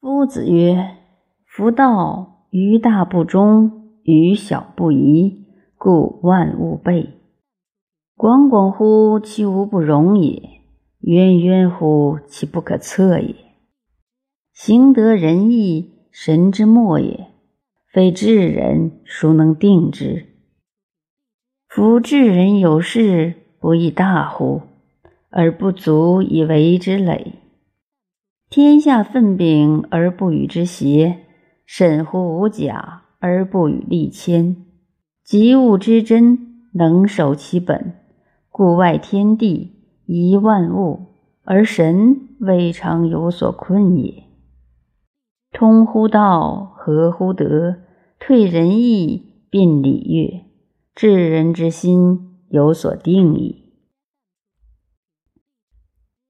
夫子曰：“夫道，于大不忠，于小不疑，故万物备。广广乎其无不容也，渊渊乎其不可测也。行得仁义，神之末也。非智人，孰能定之？夫智人有事，不亦大乎？而不足以为之累。”天下分饼而不与之谐，审乎无假而不与立谦。及物之真，能守其本，故外天地宜万物，而神未尝有所困也。通乎道，合乎德，退仁义，并礼乐，治人之心有所定矣。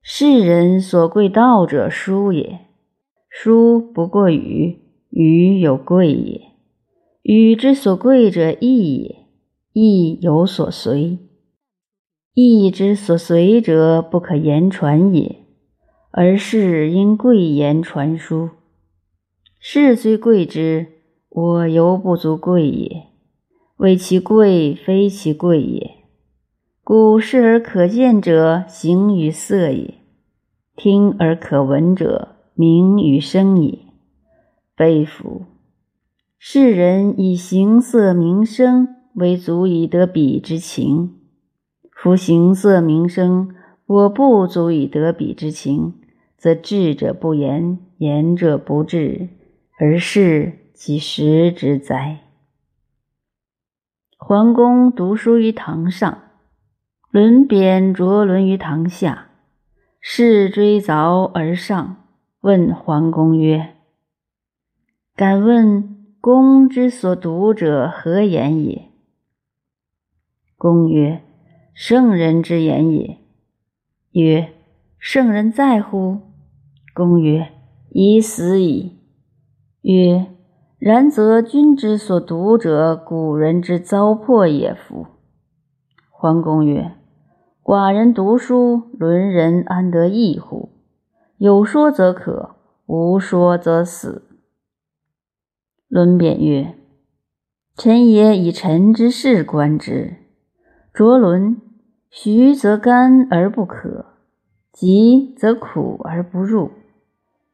世人所贵道者，书也。书不过语，语有贵也。语之所贵者，义也。义有所随，义之所随者，不可言传也。而是因贵言传书。事虽贵之，我犹不足贵也。谓其贵，非其贵也。故视而可见者，形与色也。听而可闻者，名与声也。悲夫！世人以形色名声为足以得彼之情。夫形色名声，我不足以得彼之情，则智者不言，言者不智，而是其实之哉？桓公读书于堂上，轮扁着轮于堂下。士追凿而上，问桓公曰：“敢问公之所读者何言也？”公曰：“圣人之言也。”曰：“圣人在乎？”公曰：“已死矣。”曰：“然则君之所读者，古人之糟粕也夫？”桓公曰。寡人读书，伦人安得异乎？有说则可，无说则死。伦扁曰：“臣也以臣之事观之。卓伦，徐则干而不可，急则苦而不入。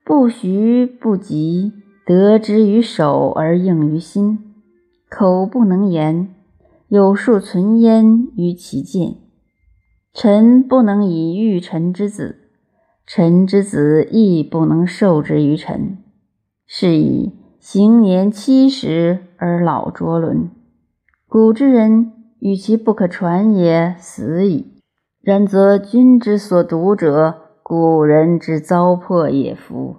不徐不急，得之于手而应于心。口不能言，有数存焉于其间。”臣不能以御臣之子，臣之子亦不能受之于臣。是以行年七十而老卓伦。古之人与其不可传也，死矣。然则君之所读者，古人之糟粕也夫。